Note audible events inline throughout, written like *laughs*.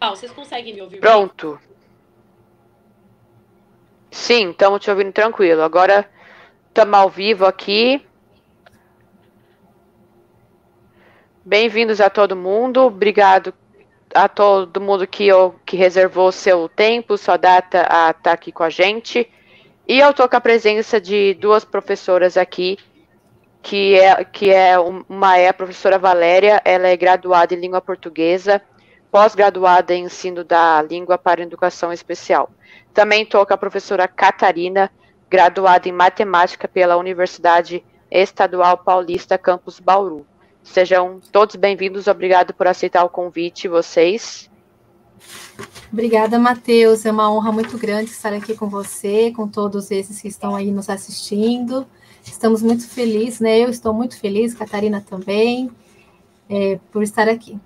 Vocês conseguem me ouvir? Pronto. Sim, estamos te ouvindo tranquilo. Agora estamos ao vivo aqui. Bem-vindos a todo mundo. Obrigado a todo mundo que, que reservou seu tempo, sua data a estar tá aqui com a gente. E eu estou com a presença de duas professoras aqui, que é, que é uma é a professora Valéria, ela é graduada em língua portuguesa, pós-graduada em ensino da língua para educação especial. Também com a professora Catarina, graduada em matemática pela Universidade Estadual Paulista Campus Bauru. Sejam todos bem-vindos, obrigado por aceitar o convite, vocês. Obrigada, Matheus. É uma honra muito grande estar aqui com você, com todos esses que estão aí nos assistindo. Estamos muito felizes, né? Eu estou muito feliz, Catarina também, é, por estar aqui.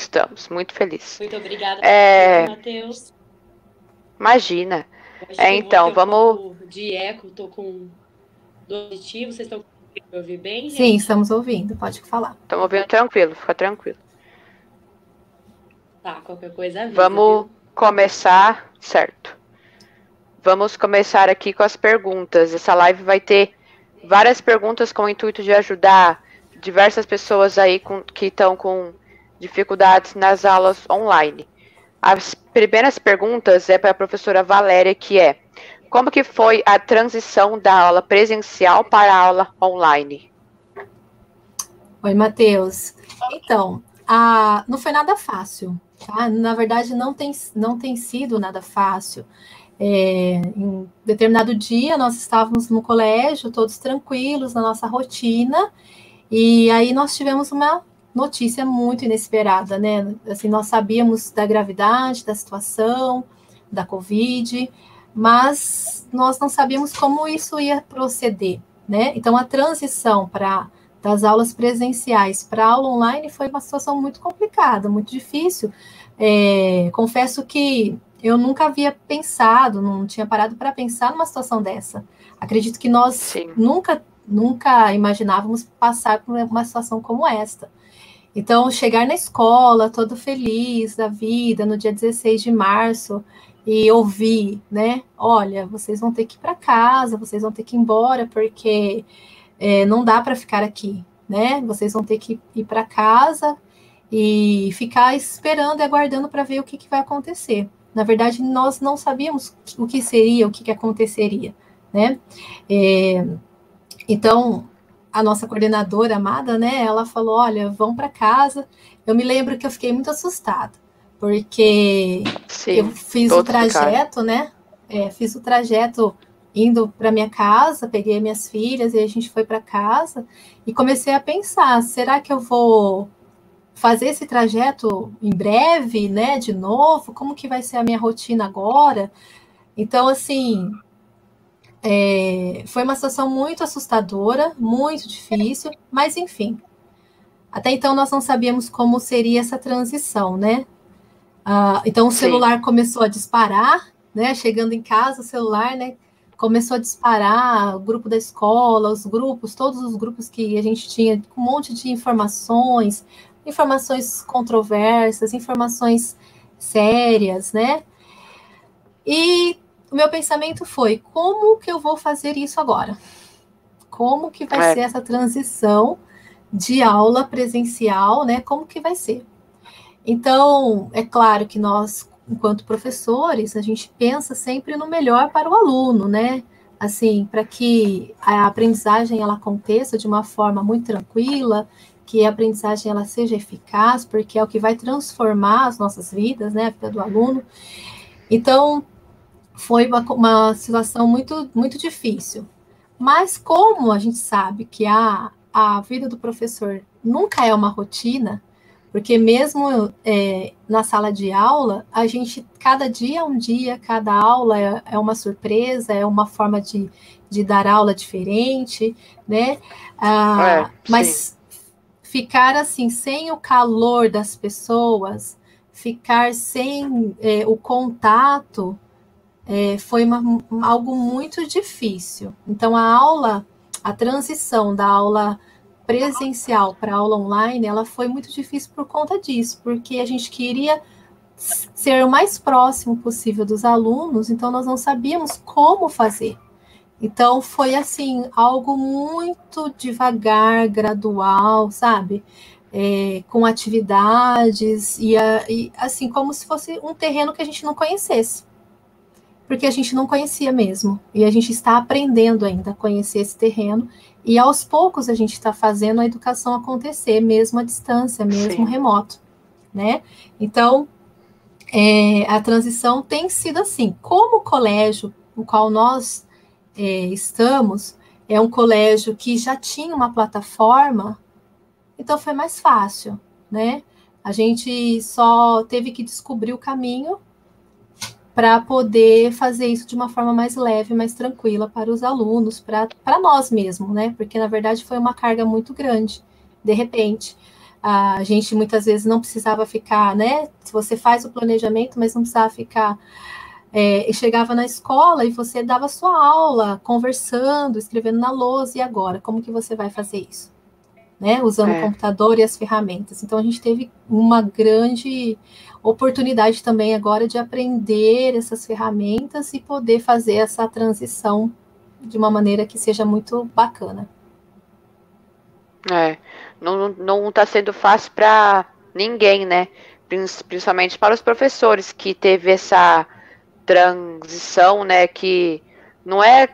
Estamos muito felizes. Muito obrigada, é... Matheus. Imagina. É, então, vamos. Um de eco, estou com do vocês estão me ouvir bem? Gente? Sim, estamos ouvindo, pode falar. Estamos ouvindo tranquilo, fica tranquilo. Tá, qualquer coisa avisa, Vamos viu? começar, certo. Vamos começar aqui com as perguntas. Essa live vai ter várias perguntas com o intuito de ajudar diversas pessoas aí com, que estão com dificuldades nas aulas online. As primeiras perguntas é para a professora Valéria, que é como que foi a transição da aula presencial para a aula online? Oi, Matheus. Então, a, não foi nada fácil. Tá? Na verdade, não tem, não tem sido nada fácil. É, em determinado dia, nós estávamos no colégio, todos tranquilos, na nossa rotina, e aí nós tivemos uma notícia muito inesperada, né? Assim, nós sabíamos da gravidade da situação, da Covid, mas nós não sabíamos como isso ia proceder, né? Então, a transição para das aulas presenciais para aula online foi uma situação muito complicada, muito difícil. É, confesso que eu nunca havia pensado, não tinha parado para pensar numa situação dessa. Acredito que nós Sim. nunca nunca imaginávamos passar por uma situação como esta. Então, chegar na escola, todo feliz da vida, no dia 16 de março, e ouvir, né? Olha, vocês vão ter que ir para casa, vocês vão ter que ir embora, porque é, não dá para ficar aqui, né? Vocês vão ter que ir para casa e ficar esperando e aguardando para ver o que, que, vai acontecer. Na verdade, nós não sabíamos o que seria, o que, que aconteceria, né? É, então, a nossa coordenadora amada, né? Ela falou: olha, vão para casa. Eu me lembro que eu fiquei muito assustada, porque Sim, eu fiz o trajeto, né? É, fiz o trajeto indo para minha casa, peguei minhas filhas e a gente foi para casa e comecei a pensar: será que eu vou fazer esse trajeto em breve, né? De novo? Como que vai ser a minha rotina agora? Então, assim, é, foi uma situação muito assustadora, muito difícil, mas enfim. Até então nós não sabíamos como seria essa transição, né? Ah, então o celular Sim. começou a disparar, né? Chegando em casa, o celular, né? Começou a disparar, o grupo da escola, os grupos, todos os grupos que a gente tinha, um monte de informações, informações controversas, informações sérias, né? E o meu pensamento foi: como que eu vou fazer isso agora? Como que vai é. ser essa transição de aula presencial, né? Como que vai ser? Então, é claro que nós, enquanto professores, a gente pensa sempre no melhor para o aluno, né? Assim, para que a aprendizagem ela aconteça de uma forma muito tranquila, que a aprendizagem ela seja eficaz, porque é o que vai transformar as nossas vidas, né, a vida do aluno. Então, foi uma, uma situação muito, muito difícil. Mas como a gente sabe que a, a vida do professor nunca é uma rotina, porque mesmo é, na sala de aula, a gente, cada dia é um dia, cada aula é, é uma surpresa, é uma forma de, de dar aula diferente, né? Ah, é, mas ficar assim, sem o calor das pessoas, ficar sem é, o contato é, foi uma, algo muito difícil. Então, a aula, a transição da aula presencial para aula online, ela foi muito difícil por conta disso, porque a gente queria ser o mais próximo possível dos alunos, então nós não sabíamos como fazer. Então foi assim, algo muito devagar, gradual, sabe? É, com atividades e, e, assim como se fosse um terreno que a gente não conhecesse, porque a gente não conhecia mesmo e a gente está aprendendo ainda a conhecer esse terreno e aos poucos a gente está fazendo a educação acontecer, mesmo à distância, mesmo Sim. remoto, né? Então é, a transição tem sido assim. Como o colégio no qual nós é, estamos é um colégio que já tinha uma plataforma, então foi mais fácil, né? A gente só teve que descobrir o caminho para poder fazer isso de uma forma mais leve, mais tranquila para os alunos, para nós mesmos, né? Porque na verdade foi uma carga muito grande, de repente a gente muitas vezes não precisava ficar, né? Se você faz o planejamento, mas não precisava ficar. É, chegava na escola e você dava sua aula, conversando, escrevendo na lousa, e agora? Como que você vai fazer isso? Né? Usando é. o computador e as ferramentas. Então a gente teve uma grande oportunidade também agora de aprender essas ferramentas e poder fazer essa transição de uma maneira que seja muito bacana. É, não, não tá sendo fácil para ninguém, né? Principalmente para os professores que teve essa transição, né? Que não é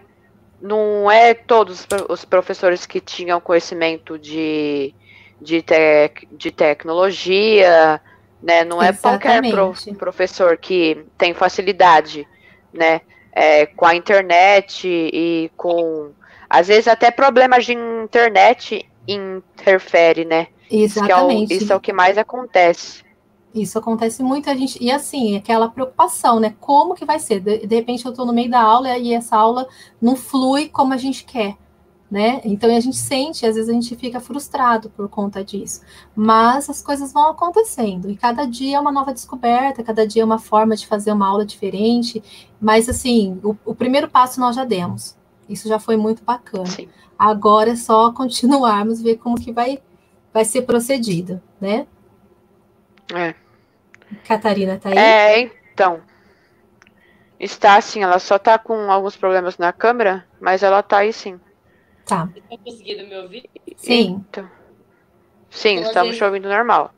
não é todos os professores que tinham conhecimento de, de, tec, de tecnologia, né? Não é Exatamente. qualquer pro, professor que tem facilidade, né? É, com a internet e com às vezes até problemas de internet interfere, né? Exatamente. Isso é o, isso é o que mais acontece. Isso acontece muito, a gente, e assim, aquela preocupação, né? Como que vai ser? De, de repente eu estou no meio da aula e essa aula não flui como a gente quer, né? Então a gente sente, às vezes a gente fica frustrado por conta disso. Mas as coisas vão acontecendo, e cada dia é uma nova descoberta, cada dia é uma forma de fazer uma aula diferente. Mas assim, o, o primeiro passo nós já demos. Isso já foi muito bacana. Sim. Agora é só continuarmos, ver como que vai, vai ser procedido, né? É. Catarina tá aí? É, então. Está sim, ela só tá com alguns problemas na câmera, mas ela tá aí sim. Tá. Estão conseguindo me ouvir? Sim. Então, sim, então, estamos vezes, te ouvindo normal.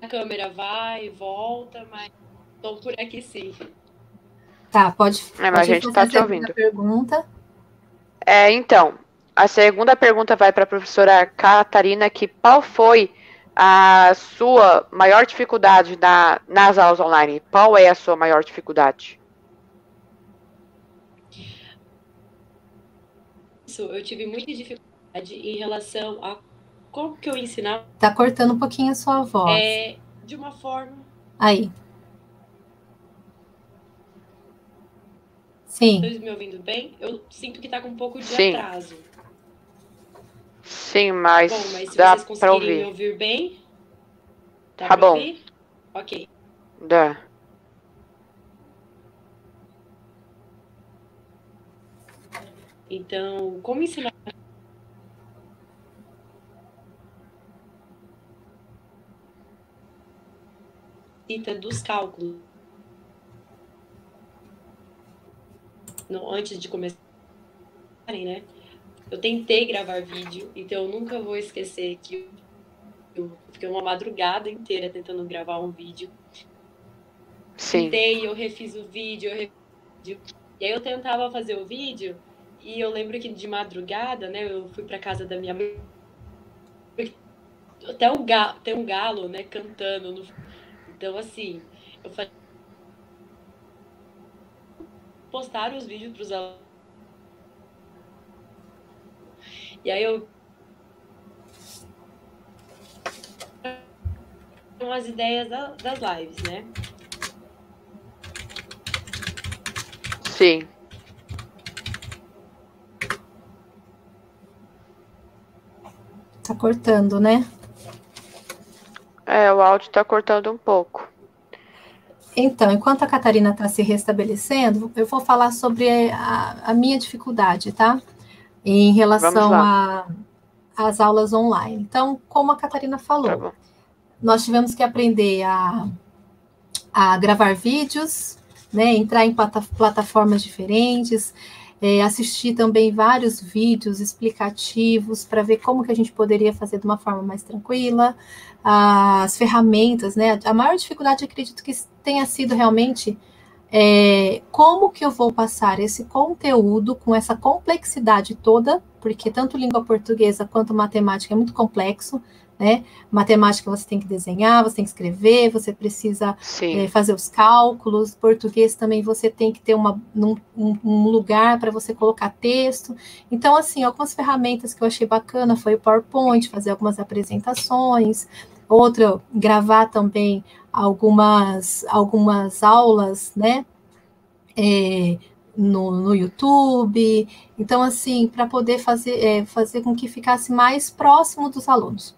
A câmera vai e volta, mas estou por aqui sim. Tá, pode. É, mas pode a gente tá te ouvindo. Pergunta. É, então, a segunda pergunta vai para a professora Catarina, que qual foi a sua maior dificuldade na, nas aulas online? Qual é a sua maior dificuldade? Isso, eu tive muita dificuldade em relação a como que eu ensinava. Tá cortando um pouquinho a sua voz. É, de uma forma. Aí. Sim. Vocês me ouvindo bem? Eu sinto que está com um pouco de Sim. atraso. Sim, mas, bom, mas se dá vocês conseguirem ouvir. me ouvir bem, tá, tá bom. Ouvir? Ok. Dá. Então, como ensinar dos cálculos no, antes de começarem, né? Eu tentei gravar vídeo, então eu nunca vou esquecer que eu fiquei uma madrugada inteira tentando gravar um vídeo. Sim. Tentei, eu refiz o vídeo, eu refiz o vídeo. E aí eu tentava fazer o vídeo e eu lembro que de madrugada, né, eu fui para casa da minha mãe. Até um galo, tem um galo, né, cantando. No... Então, assim, eu falei, postar os vídeos para os alunos. E aí eu são as ideias da, das lives, né? Sim. Tá cortando, né? É, o áudio tá cortando um pouco. Então, enquanto a Catarina está se restabelecendo, eu vou falar sobre a, a, minha dificuldade, tá? Em relação as aulas online. Então, como a Catarina falou, tá nós tivemos que aprender a, a gravar vídeos, né, entrar em plata, plataformas diferentes, é, assistir também vários vídeos explicativos para ver como que a gente poderia fazer de uma forma mais tranquila, as ferramentas, né? A maior dificuldade, acredito que tenha sido realmente é, como que eu vou passar esse conteúdo com essa complexidade toda, porque tanto língua portuguesa quanto matemática é muito complexo, né? Matemática você tem que desenhar, você tem que escrever, você precisa é, fazer os cálculos. Português também você tem que ter uma, um, um lugar para você colocar texto. Então, assim, algumas ferramentas que eu achei bacana foi o PowerPoint, fazer algumas apresentações. Outra, gravar também algumas, algumas aulas, né? É, no, no YouTube. Então, assim, para poder fazer, é, fazer com que ficasse mais próximo dos alunos,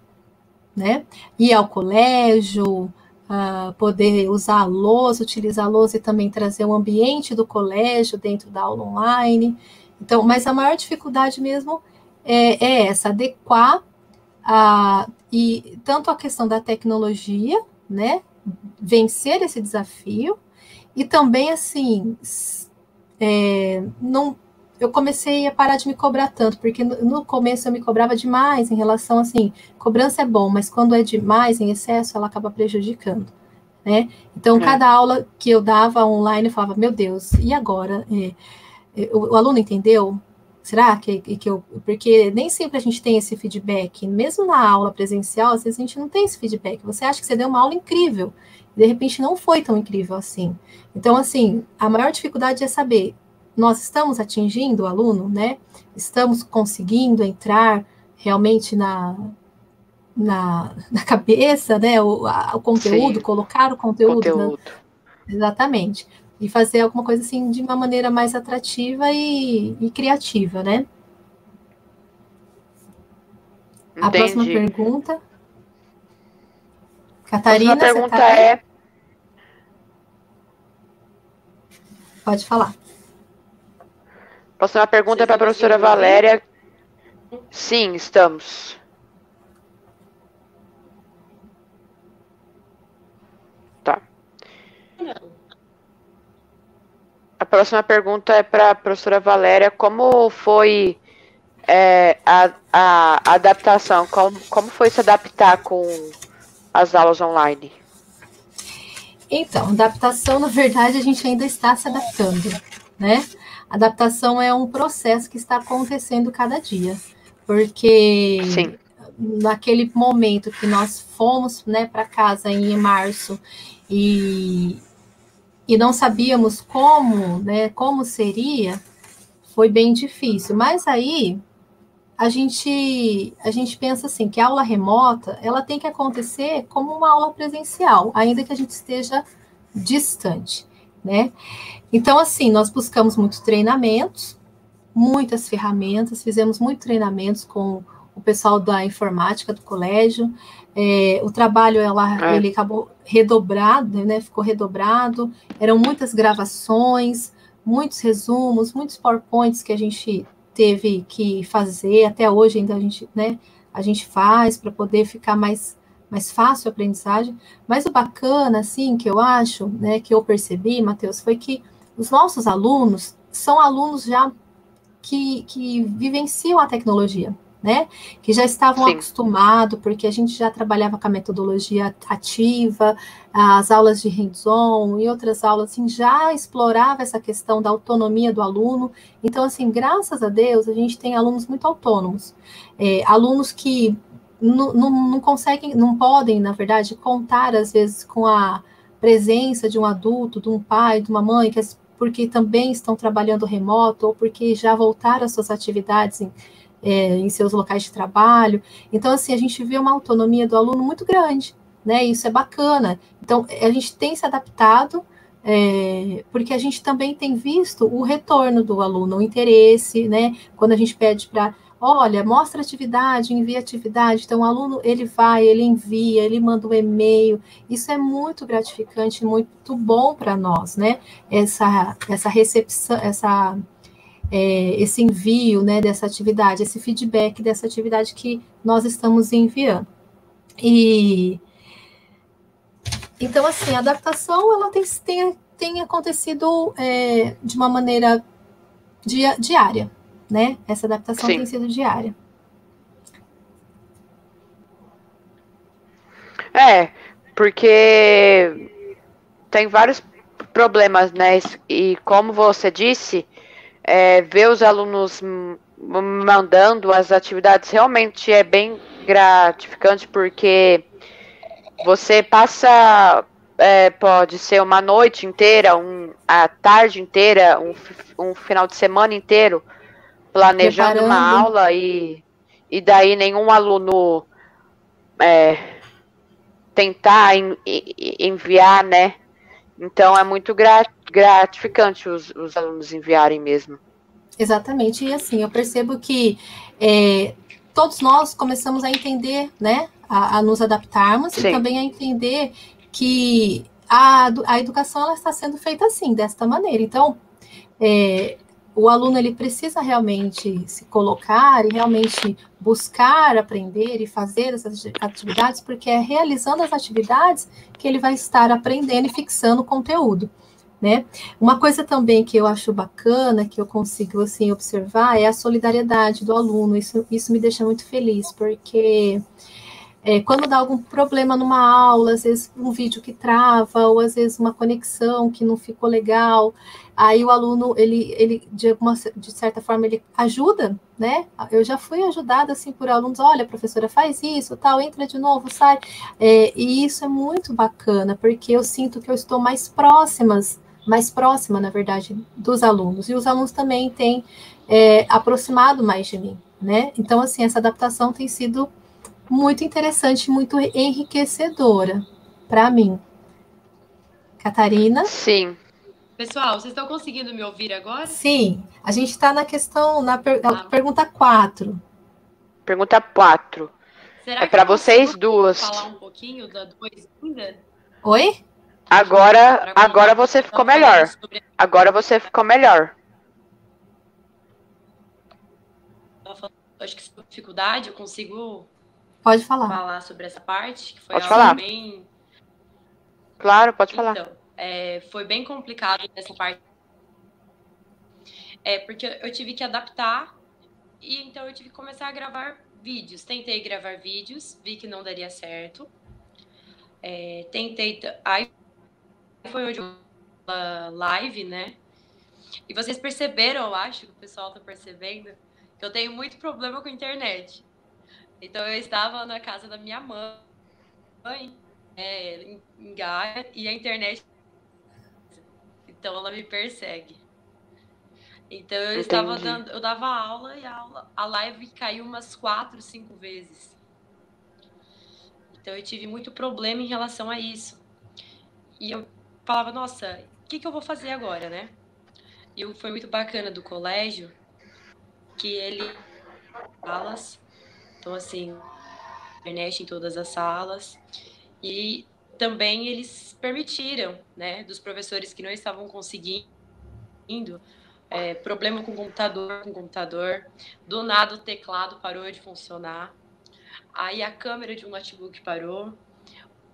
né? Ir ao colégio, uh, poder usar a lousa, utilizar a lousa e também trazer o ambiente do colégio dentro da aula online. Então, mas a maior dificuldade mesmo é, é essa, adequar a, e tanto a questão da tecnologia, né? Vencer esse desafio, e também assim é, não eu comecei a parar de me cobrar tanto, porque no, começo eu me cobrava demais em relação assim, cobrança é bom, mas quando é demais em excesso, ela acaba prejudicando, né? Então, é. cada aula que eu dava online, eu falava, meu Deus, e agora? É, é, o, o, aluno entendeu? Será que, que eu. Porque nem sempre a gente tem esse feedback. Mesmo na aula presencial, às vezes a gente não tem esse feedback. Você acha que você deu uma aula incrível, de repente não foi tão incrível assim. Então, assim, a maior dificuldade é saber, nós estamos atingindo o aluno, né? Estamos conseguindo entrar realmente na, na, na cabeça, né? O, a, o conteúdo, Sim. colocar o conteúdo. conteúdo. Na, exatamente. E fazer alguma coisa assim de uma maneira mais atrativa e, e criativa, né? Entendi. A próxima pergunta. Catarina, a pergunta tá é. Pode falar. Próxima pergunta é para a professora Valéria. Sim, estamos. A próxima pergunta é para a professora Valéria. Como foi é, a, a, adaptação? Como, como foi se adaptar com as aulas online? Então, adaptação, na verdade, a gente ainda está se adaptando, né? Adaptação é um processo que está acontecendo cada dia, porque Sim. naquele momento que nós fomos né, para casa em março e, e não sabíamos como, né, como seria, foi bem difícil. Mas aí a gente a gente pensa assim que a aula remota ela tem que acontecer como uma aula presencial, ainda que a gente esteja distante, né? Então, assim, nós buscamos muitos treinamentos, muitas ferramentas, fizemos muitos treinamentos com o pessoal da informática do colégio. É, o trabalho ela, é. ele acabou redobrado, né? Ficou redobrado. Eram muitas gravações, muitos resumos, muitos PowerPoints que a gente teve que fazer, até hoje ainda a gente, né, a gente faz para poder ficar mais, mais fácil a aprendizagem. Mas o bacana, assim, que eu acho, né, que eu percebi, Matheus, foi que os nossos alunos são alunos já que, que vivenciam a tecnologia né? Que já estavam acostumados, porque a gente já trabalhava com a metodologia ativa, as aulas de hands-on e outras aulas, assim, já explorava essa questão da autonomia do aluno. Então, assim, graças a Deus, a gente tem alunos muito autônomos, é, alunos que não, não, não conseguem, não podem, na verdade, contar, às vezes, com a presença de um adulto, de um pai, de uma mãe, que porque também estão trabalhando remoto ou porque já voltaram às suas atividades em, é, em seus locais de trabalho. Então, assim, a gente vê uma autonomia do aluno muito grande, né? Isso é bacana. Então, a gente tem se adaptado, é, porque a gente também tem visto o retorno do aluno, o interesse, né? Quando a gente pede para, olha, mostra atividade, envia atividade. Então, o aluno, ele vai, ele envia, ele manda um e-mail. Isso é muito gratificante, muito bom para nós, né? Essa, essa recepção, essa é, esse envio né, dessa atividade, esse feedback dessa atividade que nós estamos enviando. E então, assim, a adaptação ela tem, tem, tem acontecido é, de uma maneira dia, diária, né? Essa adaptação Sim. tem sido diária. É, porque tem vários problemas, né? E como você disse, é, ver os alunos mandando as atividades realmente é bem gratificante, porque você passa, é, pode ser uma noite inteira, um, a tarde inteira, um, um final de semana inteiro, planejando uma aula e, e daí nenhum aluno é, tentar en, enviar, né? Então é muito gratificante os, os alunos enviarem mesmo. Exatamente, e assim, eu percebo que é, todos nós começamos a entender, né, a, a nos adaptarmos Sim. e também a entender que a, a educação ela está sendo feita assim, desta maneira. Então, é, o aluno ele precisa realmente se colocar e realmente buscar aprender e fazer essas atividades, porque é realizando as atividades que ele vai estar aprendendo e fixando o conteúdo. Né? Uma coisa também que eu acho bacana, que eu consigo assim observar, é a solidariedade do aluno. Isso, isso me deixa muito feliz, porque é, quando dá algum problema numa aula, às vezes um vídeo que trava, ou às vezes uma conexão que não ficou legal, aí o aluno, ele, ele de, alguma, de certa forma, ele ajuda, né? Eu já fui ajudada, assim, por alunos, olha, professora, faz isso, tal, entra de novo, sai. É, e isso é muito bacana, porque eu sinto que eu estou mais próximas, mais próxima, na verdade, dos alunos. E os alunos também têm é, aproximado mais de mim, né? Então, assim, essa adaptação tem sido muito interessante, muito enriquecedora para mim. Catarina? Sim. Pessoal, vocês estão conseguindo me ouvir agora? Sim. A gente está na questão, na per ah. pergunta 4. Pergunta 4. é para vocês duas. falar um pouquinho da coisa ainda? Oi? Agora, agora você ficou melhor. Agora você ficou melhor. Acho que dificuldade, eu consigo Pode falar. Falar sobre essa parte, que foi pode falar. bem. Claro, pode falar. Então, é, foi bem complicado nessa parte. É, porque eu tive que adaptar e então eu tive que começar a gravar vídeos. Tentei gravar vídeos, vi que não daria certo. É, tentei. Aí foi onde eu live, né? E vocês perceberam, eu acho que o pessoal tá percebendo, que eu tenho muito problema com a internet. Então eu estava na casa da minha mãe, é, em, Gaia, e a internet. Então ela me persegue. Então eu Entendi. estava dando, eu dava aula e a, aula, a live caiu umas quatro, cinco vezes. Então eu tive muito problema em relação a isso. E eu falava, nossa, o que, que eu vou fazer agora, né? E foi muito bacana do colégio que ele aulas então, assim, internet em todas as salas. E também eles permitiram, né, dos professores que não estavam conseguindo, é, problema com o computador, com o computador, do nada o teclado parou de funcionar, aí a câmera de um notebook parou,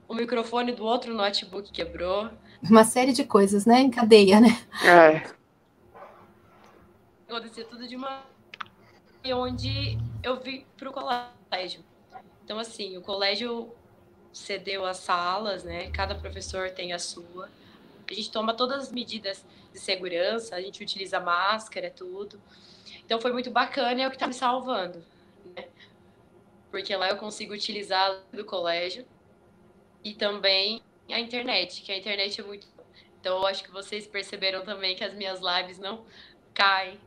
o microfone do outro notebook quebrou. Uma série de coisas, né, em cadeia, né? É. Acontecia tudo de uma e onde eu vi para o colégio. Então, assim, o colégio cedeu as salas, né? Cada professor tem a sua. A gente toma todas as medidas de segurança, a gente utiliza máscara, tudo. Então, foi muito bacana e é o que está me salvando, né? Porque lá eu consigo utilizar do colégio e também a internet, que a internet é muito. Então, eu acho que vocês perceberam também que as minhas lives não caem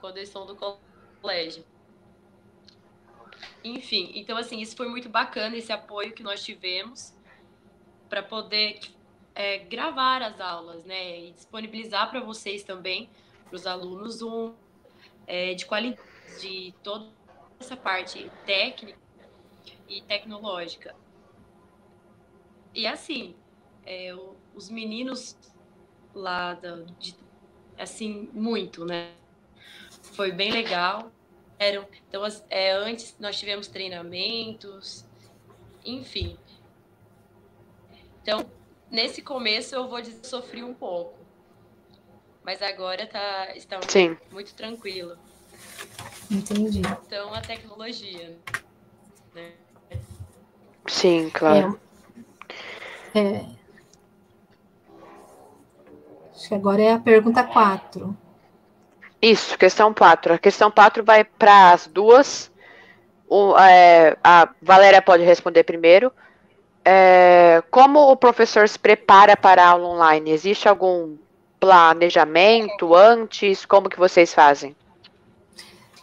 quando eu estou no colégio. Enfim, então assim, isso foi muito bacana, esse apoio que nós tivemos para poder é, gravar as aulas, né? E disponibilizar para vocês também, para os alunos, um é, de qualidade de toda essa parte técnica e tecnológica. E assim, é, os meninos lá, da, de, assim, muito, né? foi bem legal. Eram, então, é, antes nós tivemos treinamentos, enfim. Então, nesse começo eu vou dizer sofri um pouco. Mas agora tá, está Sim. muito tranquilo. Entendi. Então, a tecnologia, né? Sim, claro. É, é, acho que agora é a pergunta 4. Isso, questão 4. A questão 4 vai para as duas. O, é, a Valéria pode responder primeiro. É, como o professor se prepara para a aula online? Existe algum planejamento antes? Como que vocês fazem?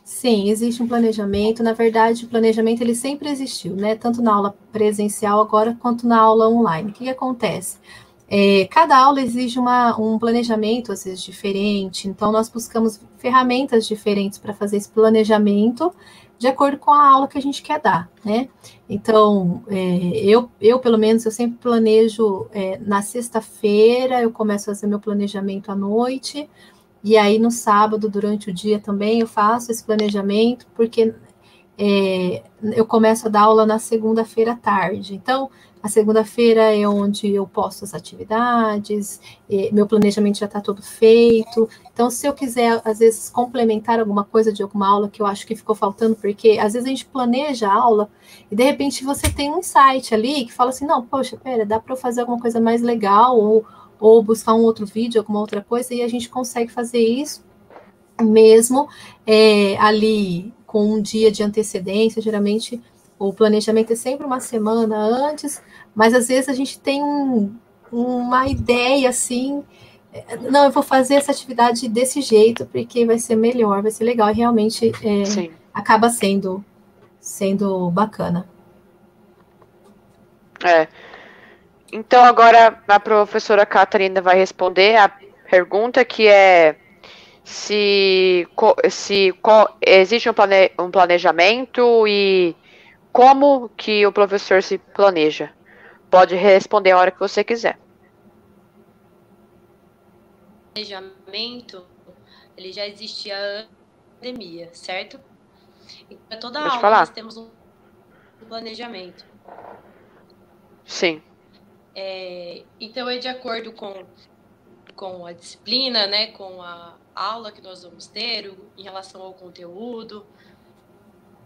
Sim, existe um planejamento. Na verdade, o planejamento ele sempre existiu, né? Tanto na aula presencial agora quanto na aula online. O que, que acontece? É, cada aula exige uma, um planejamento, às vezes, diferente. Então, nós buscamos ferramentas diferentes para fazer esse planejamento de acordo com a aula que a gente quer dar, né? Então, é, eu, eu, pelo menos, eu sempre planejo é, na sexta-feira, eu começo a fazer meu planejamento à noite, e aí, no sábado, durante o dia também, eu faço esse planejamento, porque é, eu começo a dar aula na segunda-feira à tarde. Então, a segunda-feira é onde eu posto as atividades, meu planejamento já está todo feito. Então, se eu quiser, às vezes, complementar alguma coisa de alguma aula que eu acho que ficou faltando, porque às vezes a gente planeja a aula e de repente você tem um insight ali que fala assim: não, poxa, pera, dá para eu fazer alguma coisa mais legal, ou ou buscar um outro vídeo, alguma outra coisa, e a gente consegue fazer isso mesmo é, ali com um dia de antecedência. Geralmente o planejamento é sempre uma semana antes, mas às vezes a gente tem um, uma ideia assim. Não, eu vou fazer essa atividade desse jeito porque vai ser melhor, vai ser legal, e realmente é, acaba sendo sendo bacana. É, então, agora a professora Catarina vai responder a pergunta que é se, se existe um, plane, um planejamento e como que o professor se planeja. Pode responder a hora que você quiser. O planejamento, ele já existia antes da pandemia, certo? E para toda aula nós temos um planejamento. Sim. É, então, é de acordo com, com a disciplina, né, com a aula que nós vamos ter, em relação ao conteúdo,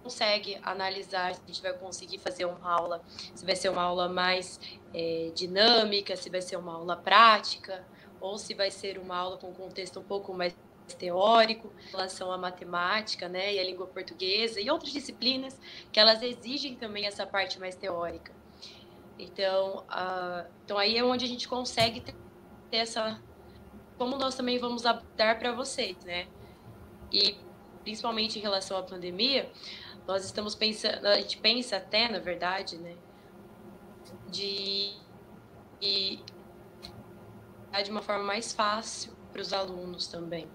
consegue analisar se a gente vai conseguir fazer uma aula, se vai ser uma aula mais é, dinâmica, se vai ser uma aula prática, ou se vai ser uma aula com contexto um pouco mais teórico em relação à matemática, né, e a língua portuguesa e outras disciplinas que elas exigem também essa parte mais teórica. Então, então aí é onde a gente consegue ter essa. Como nós também vamos dar para vocês, né? E principalmente em relação à pandemia, nós estamos pensando, a gente pensa até, na verdade, né, de, de, de uma forma mais fácil para os alunos também.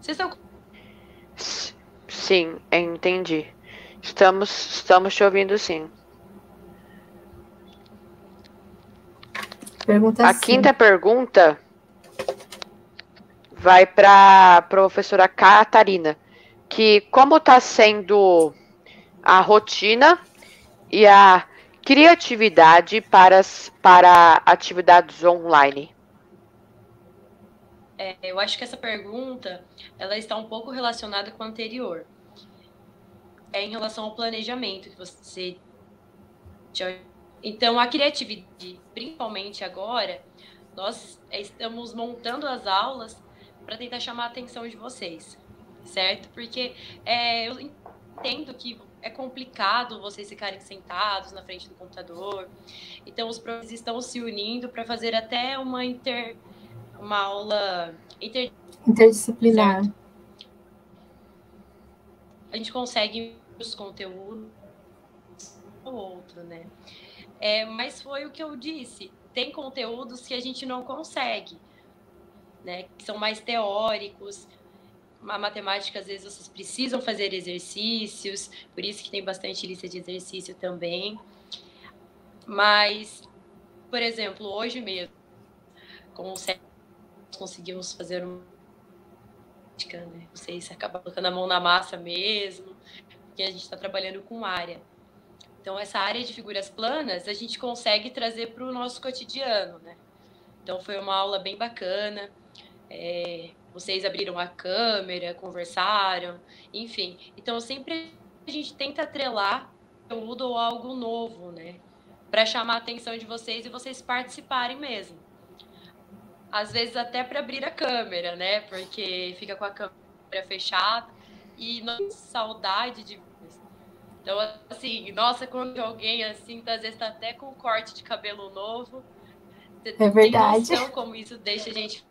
Vocês estão Sim, entendi. Estamos, estamos te ouvindo sim. Pergunta a sim. quinta pergunta vai para a professora Catarina, que como está sendo a rotina e a criatividade para, para atividades online? É, eu acho que essa pergunta ela está um pouco relacionada com a anterior é em relação ao planejamento que você. Então, a criatividade, principalmente agora, nós estamos montando as aulas para tentar chamar a atenção de vocês, certo? Porque é, eu entendo que é complicado vocês ficarem sentados na frente do computador. Então, os professores estão se unindo para fazer até uma inter, uma aula inter, interdisciplinar. Certo? A gente consegue os conteúdos ou outro, né? É, mas foi o que eu disse. Tem conteúdos que a gente não consegue, né? Que são mais teóricos. A matemática, às vezes, vocês precisam fazer exercícios, por isso que tem bastante lista de exercício também. Mas, por exemplo, hoje mesmo, conseguimos fazer uma né? Vocês acabam colocando a mão na massa mesmo, porque a gente está trabalhando com área. Então, essa área de figuras planas a gente consegue trazer para o nosso cotidiano, né? Então, foi uma aula bem bacana. É, vocês abriram a câmera, conversaram, enfim. Então, sempre a gente tenta atrelar conteúdo ou algo novo, né? Para chamar a atenção de vocês e vocês participarem mesmo. Às vezes até para abrir a câmera, né? Porque fica com a câmera fechada e não saudade de então, assim, nossa, quando alguém assim, às vezes tá até com corte de cabelo novo. É verdade. Tem como isso deixa a gente.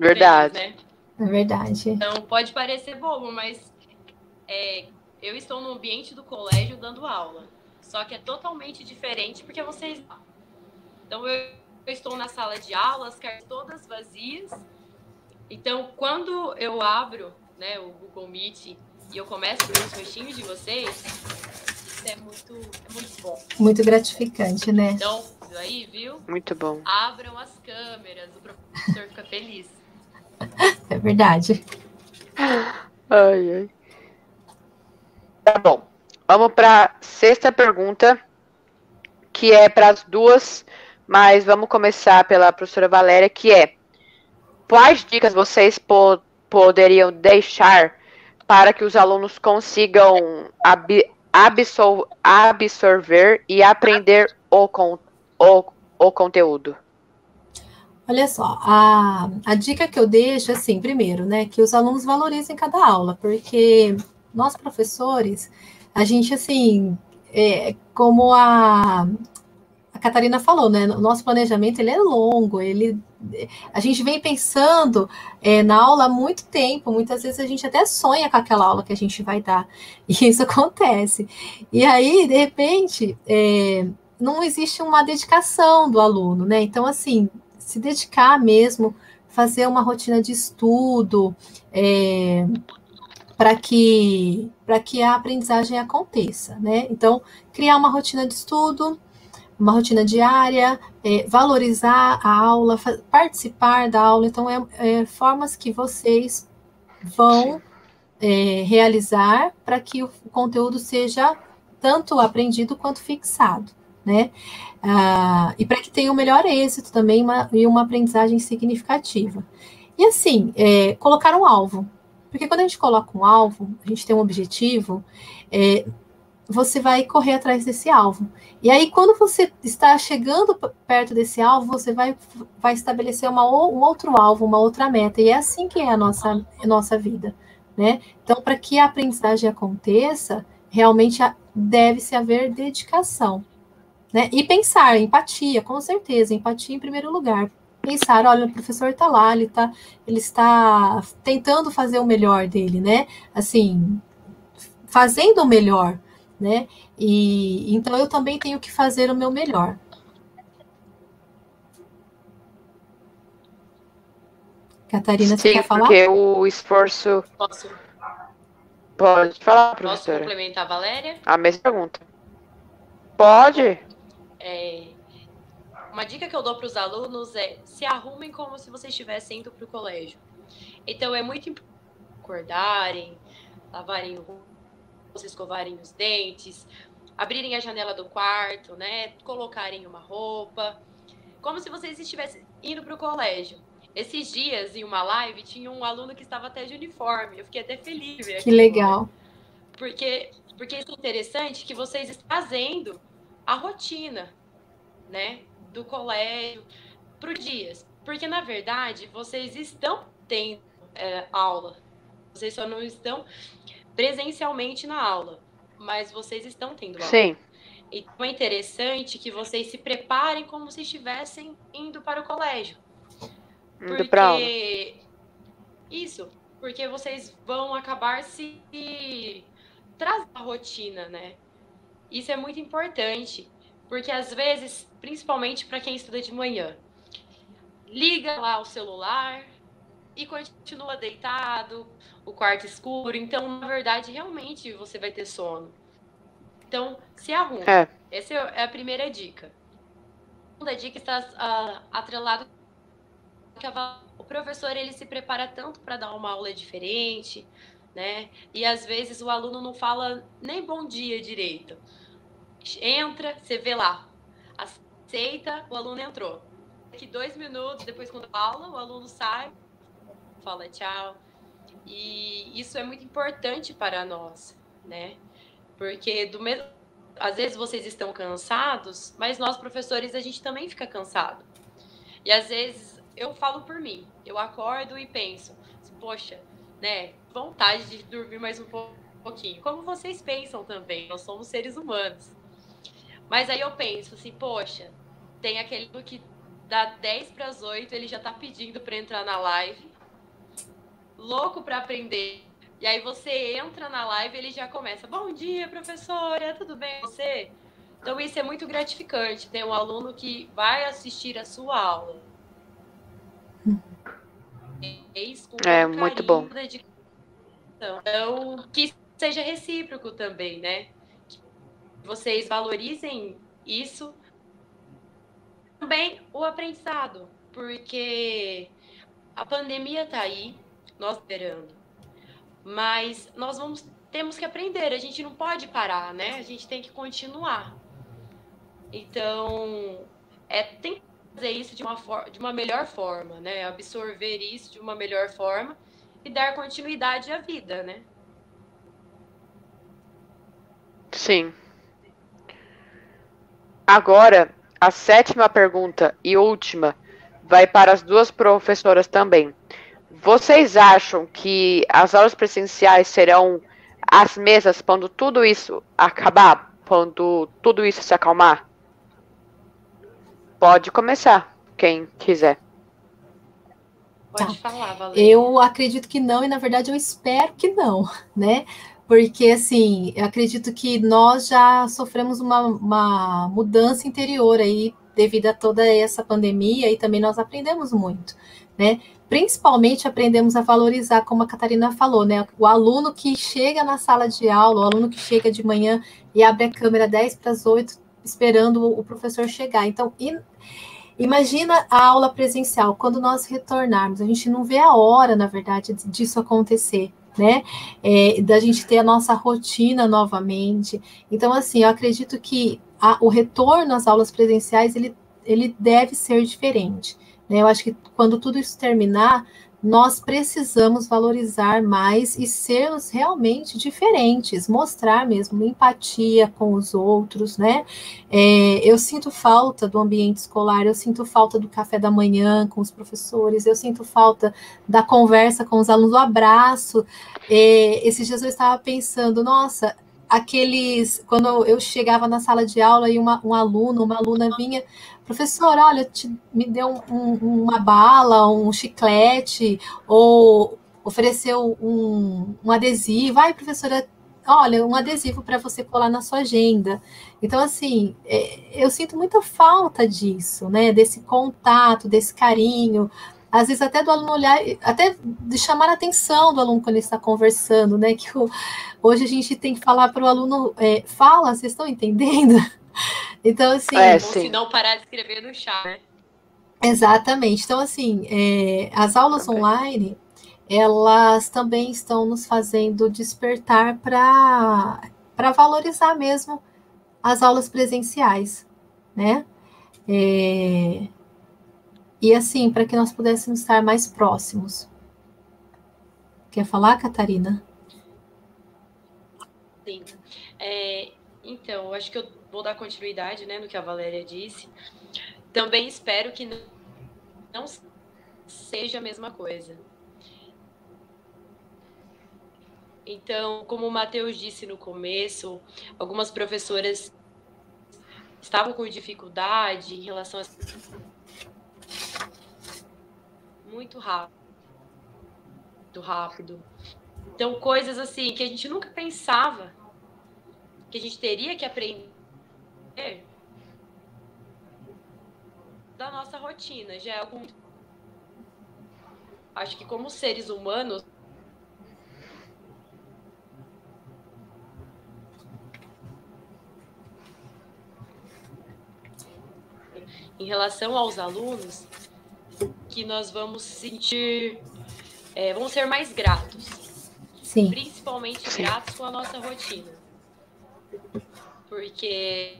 Verdade. Né? É verdade. Então, pode parecer bobo, mas é, eu estou no ambiente do colégio dando aula. Só que é totalmente diferente porque vocês. Então, eu, eu estou na sala de aulas, as todas vazias. Então, quando eu abro né, o Google Meet e eu começo a ver os rostinhos de vocês, isso é muito, é muito bom. Muito gratificante, né? Então, isso aí, viu? Muito bom. Abram as câmeras, o professor fica feliz. É verdade. Ai, ai. Tá bom. Vamos para sexta pergunta, que é para as duas, mas vamos começar pela professora Valéria, que é quais dicas vocês po poderiam deixar para que os alunos consigam ab absor absorver e aprender o, con o, o conteúdo? Olha só, a, a dica que eu deixo, assim, primeiro, né, que os alunos valorizem cada aula, porque nós professores, a gente, assim, é, como a, a Catarina falou, né, o nosso planejamento, ele é longo, ele a gente vem pensando é, na aula há muito tempo, muitas vezes a gente até sonha com aquela aula que a gente vai dar, *laughs* e isso acontece. E aí, de repente, é, não existe uma dedicação do aluno, né? Então, assim, se dedicar mesmo, fazer uma rotina de estudo, é, para que, que a aprendizagem aconteça, né? Então, criar uma rotina de estudo, uma rotina diária, é, valorizar a aula, participar da aula. Então, é, é formas que vocês vão é, realizar para que o conteúdo seja tanto aprendido quanto fixado, né? Ah, e para que tenha o um melhor êxito também uma, e uma aprendizagem significativa. E assim, é, colocar um alvo. Porque quando a gente coloca um alvo, a gente tem um objetivo, é, você vai correr atrás desse alvo. E aí, quando você está chegando perto desse alvo, você vai, vai estabelecer uma, um outro alvo, uma outra meta. E é assim que é a nossa, a nossa vida. Né? Então, para que a aprendizagem aconteça, realmente deve-se haver dedicação. Né? E pensar, empatia, com certeza, empatia em primeiro lugar. Pensar, olha, o professor está lá, ele, tá, ele está tentando fazer o melhor dele, né? Assim, fazendo o melhor né? E então eu também tenho que fazer o meu melhor. Catarina, Sim, você quer falar? porque o esforço. Posso? Pode falar, professora. Posso complementar a Valéria? A mesma pergunta. Pode. É, uma dica que eu dou para os alunos é se arrumem como se vocês estivessem indo para o colégio. Então é muito importante acordarem, lavarem o vocês escovarem os dentes, abrirem a janela do quarto, né? Colocarem uma roupa, como se vocês estivessem indo para o colégio. Esses dias, em uma live, tinha um aluno que estava até de uniforme. Eu fiquei até feliz ver Que legal. Né? Porque, porque isso é interessante que vocês estão fazendo a rotina, né? Do colégio para os dias. Porque, na verdade, vocês estão tendo é, aula. Vocês só não estão presencialmente na aula, mas vocês estão tendo aula. Sim. Então é interessante que vocês se preparem como se estivessem indo para o colégio. Indo porque... aula. Isso, porque vocês vão acabar se trazendo a rotina, né? Isso é muito importante, porque às vezes, principalmente para quem estuda de manhã, liga lá o celular e continua deitado, o quarto escuro. Então, na verdade, realmente você vai ter sono. Então, se arruma. É. Essa é a primeira dica. A segunda dica está uh, atrelada o professor ele se prepara tanto para dar uma aula diferente, né? E às vezes o aluno não fala nem bom dia direito. Entra, você vê lá, aceita, o aluno entrou. Daqui dois minutos, depois quando aula, o aluno sai, fala tchau. E isso é muito importante para nós, né? Porque do mesmo às vezes vocês estão cansados, mas nós professores a gente também fica cansado. E às vezes eu falo por mim, eu acordo e penso, poxa, né, vontade de dormir mais um pouquinho. Como vocês pensam também, nós somos seres humanos. Mas aí eu penso assim, poxa, tem aquele que dá 10 para as 8, ele já está pedindo para entrar na live, louco para aprender. E aí você entra na live, ele já começa: "Bom dia, professora, tudo bem você?" Então isso é muito gratificante, ter um aluno que vai assistir a sua aula. É muito bom. Então, que seja recíproco também, né? Vocês valorizem isso também o aprendizado, porque a pandemia está aí, nós esperando, mas nós vamos temos que aprender, a gente não pode parar, né? A gente tem que continuar. Então, é tem que fazer isso de uma, for, de uma melhor forma, né? Absorver isso de uma melhor forma e dar continuidade à vida, né? Sim. Agora, a sétima pergunta e última vai para as duas professoras também. Vocês acham que as aulas presenciais serão as mesmas quando tudo isso acabar? Quando tudo isso se acalmar? Pode começar, quem quiser. Pode tá. falar, Valéria. Eu acredito que não, e na verdade eu espero que não, né? Porque assim, eu acredito que nós já sofremos uma, uma mudança interior aí devido a toda essa pandemia e também nós aprendemos muito, né? Principalmente aprendemos a valorizar, como a Catarina falou, né? O aluno que chega na sala de aula, o aluno que chega de manhã e abre a câmera 10 para as 8, esperando o professor chegar. Então, imagina a aula presencial, quando nós retornarmos, a gente não vê a hora, na verdade, disso acontecer né? É, da gente ter a nossa rotina novamente. Então, assim, eu acredito que a, o retorno às aulas presenciais ele, ele deve ser diferente. Né? Eu acho que quando tudo isso terminar, nós precisamos valorizar mais e sermos realmente diferentes, mostrar mesmo empatia com os outros, né? É, eu sinto falta do ambiente escolar, eu sinto falta do café da manhã com os professores, eu sinto falta da conversa com os alunos, do abraço. É, esses dias eu estava pensando, nossa, aqueles. Quando eu chegava na sala de aula e uma, um aluno, uma aluna vinha professor, olha, te, me deu um, uma bala, um chiclete, ou ofereceu um, um adesivo. Ai, professora, olha, um adesivo para você colar na sua agenda. Então, assim, é, eu sinto muita falta disso, né? Desse contato, desse carinho. Às vezes até do aluno olhar, até de chamar a atenção do aluno quando ele está conversando, né? Que hoje a gente tem que falar para o aluno, é, fala, vocês estão entendendo? Então, assim. É, se não parar de escrever no chat, né? Exatamente. Então, assim, é, as aulas também. online, elas também estão nos fazendo despertar para valorizar mesmo as aulas presenciais, né? É, e assim, para que nós pudéssemos estar mais próximos. Quer falar, Catarina? Sim. É, então, acho que eu vou dar continuidade né, no que a Valéria disse. Também espero que não seja a mesma coisa. Então, como o Matheus disse no começo, algumas professoras estavam com dificuldade em relação a muito rápido, muito rápido. Então, coisas assim que a gente nunca pensava que a gente teria que aprender da nossa rotina. Já é algum. Acho que como seres humanos. Em relação aos alunos, que que nós vamos sentir, é, vamos ser mais gratos. Sim. Principalmente Sim. gratos com a nossa rotina. Porque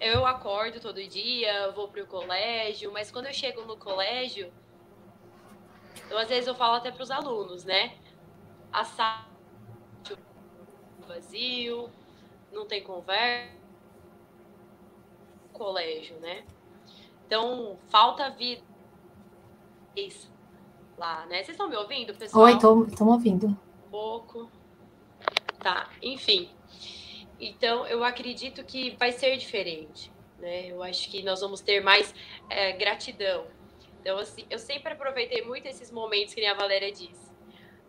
eu acordo todo dia, vou para o colégio, mas quando eu chego no colégio, então, às vezes eu falo até para os alunos, né? A sala vazio, não tem conversa, colégio, né? Então, falta vida lá, né? Vocês estão me ouvindo, pessoal? Oi, estão ouvindo. Um pouco. Tá, enfim. Então, eu acredito que vai ser diferente, né? Eu acho que nós vamos ter mais é, gratidão. Então, assim, eu sempre aproveitei muito esses momentos que a Valéria disse,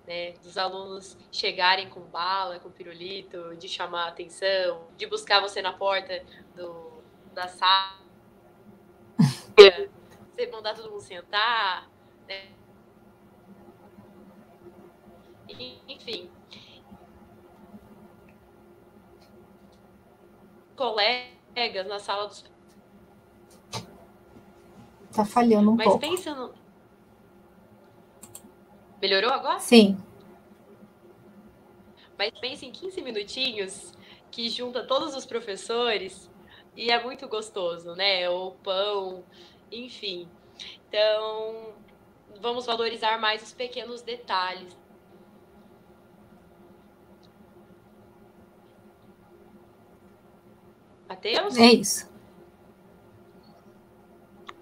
né? Dos alunos chegarem com bala, com pirulito, de chamar a atenção, de buscar você na porta do, da sala *laughs* você mandar todo mundo sentar, né? Enfim. Colegas na sala dos. Tá falhando um Mas pouco. Mas pensa no. Melhorou agora? Sim. Mas pensa em 15 minutinhos que junta todos os professores e é muito gostoso, né? O pão, enfim. Então, vamos valorizar mais os pequenos detalhes. Mateus? É isso.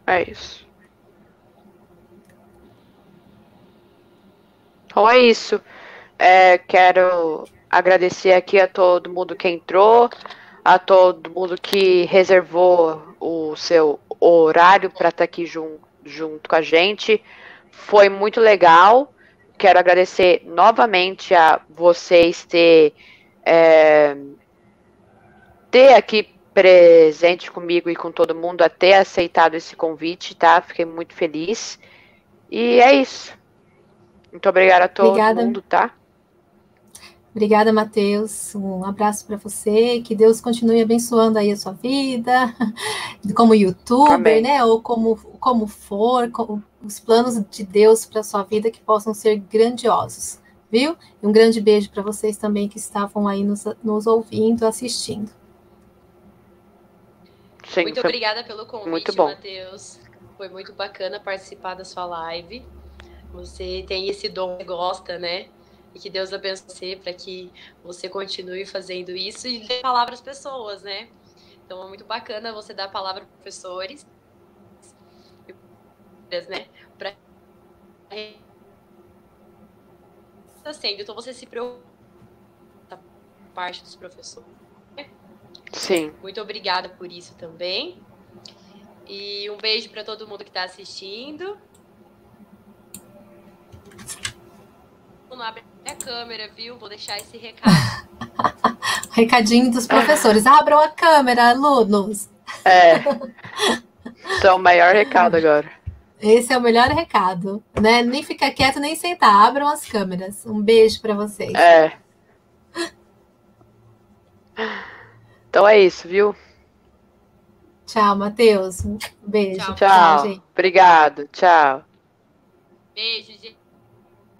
É isso. Então é isso. É, quero agradecer aqui a todo mundo que entrou, a todo mundo que reservou o seu horário para estar tá aqui jun, junto com a gente. Foi muito legal. Quero agradecer novamente a vocês ter, é, ter aqui presente comigo e com todo mundo a ter aceitado esse convite, tá? Fiquei muito feliz. E é isso. Muito obrigada a todo Obrigada. mundo, tá? Obrigada, Matheus. Um abraço para você. Que Deus continue abençoando aí a sua vida, *laughs* como youtuber, Amém. né? Ou como, como for, os planos de Deus para sua vida que possam ser grandiosos, viu? E um grande beijo para vocês também que estavam aí nos, nos ouvindo, assistindo. Sim, muito obrigada pelo convite, Matheus. Foi muito bacana participar da sua live. Você tem esse dom que gosta, né? E que Deus abençoe você para que você continue fazendo isso e dê palavra às pessoas, né? Então é muito bacana você dar a palavra para professores, né? Para está sendo. Então você se preocupa parte dos professores. Sim. Muito obrigada por isso também. E um beijo para todo mundo que está assistindo. Não abre a câmera, viu? Vou deixar esse recado. *laughs* Recadinho dos professores. Abram a câmera, alunos. É. Esse é o maior recado agora. Esse é o melhor recado, né? Nem ficar quieto, nem sentar. Abram as câmeras. Um beijo para vocês. É. Então é isso, viu? Tchau, Matheus. Um beijo. Tchau. tchau. Obrigado. Tchau. Beijo, gente.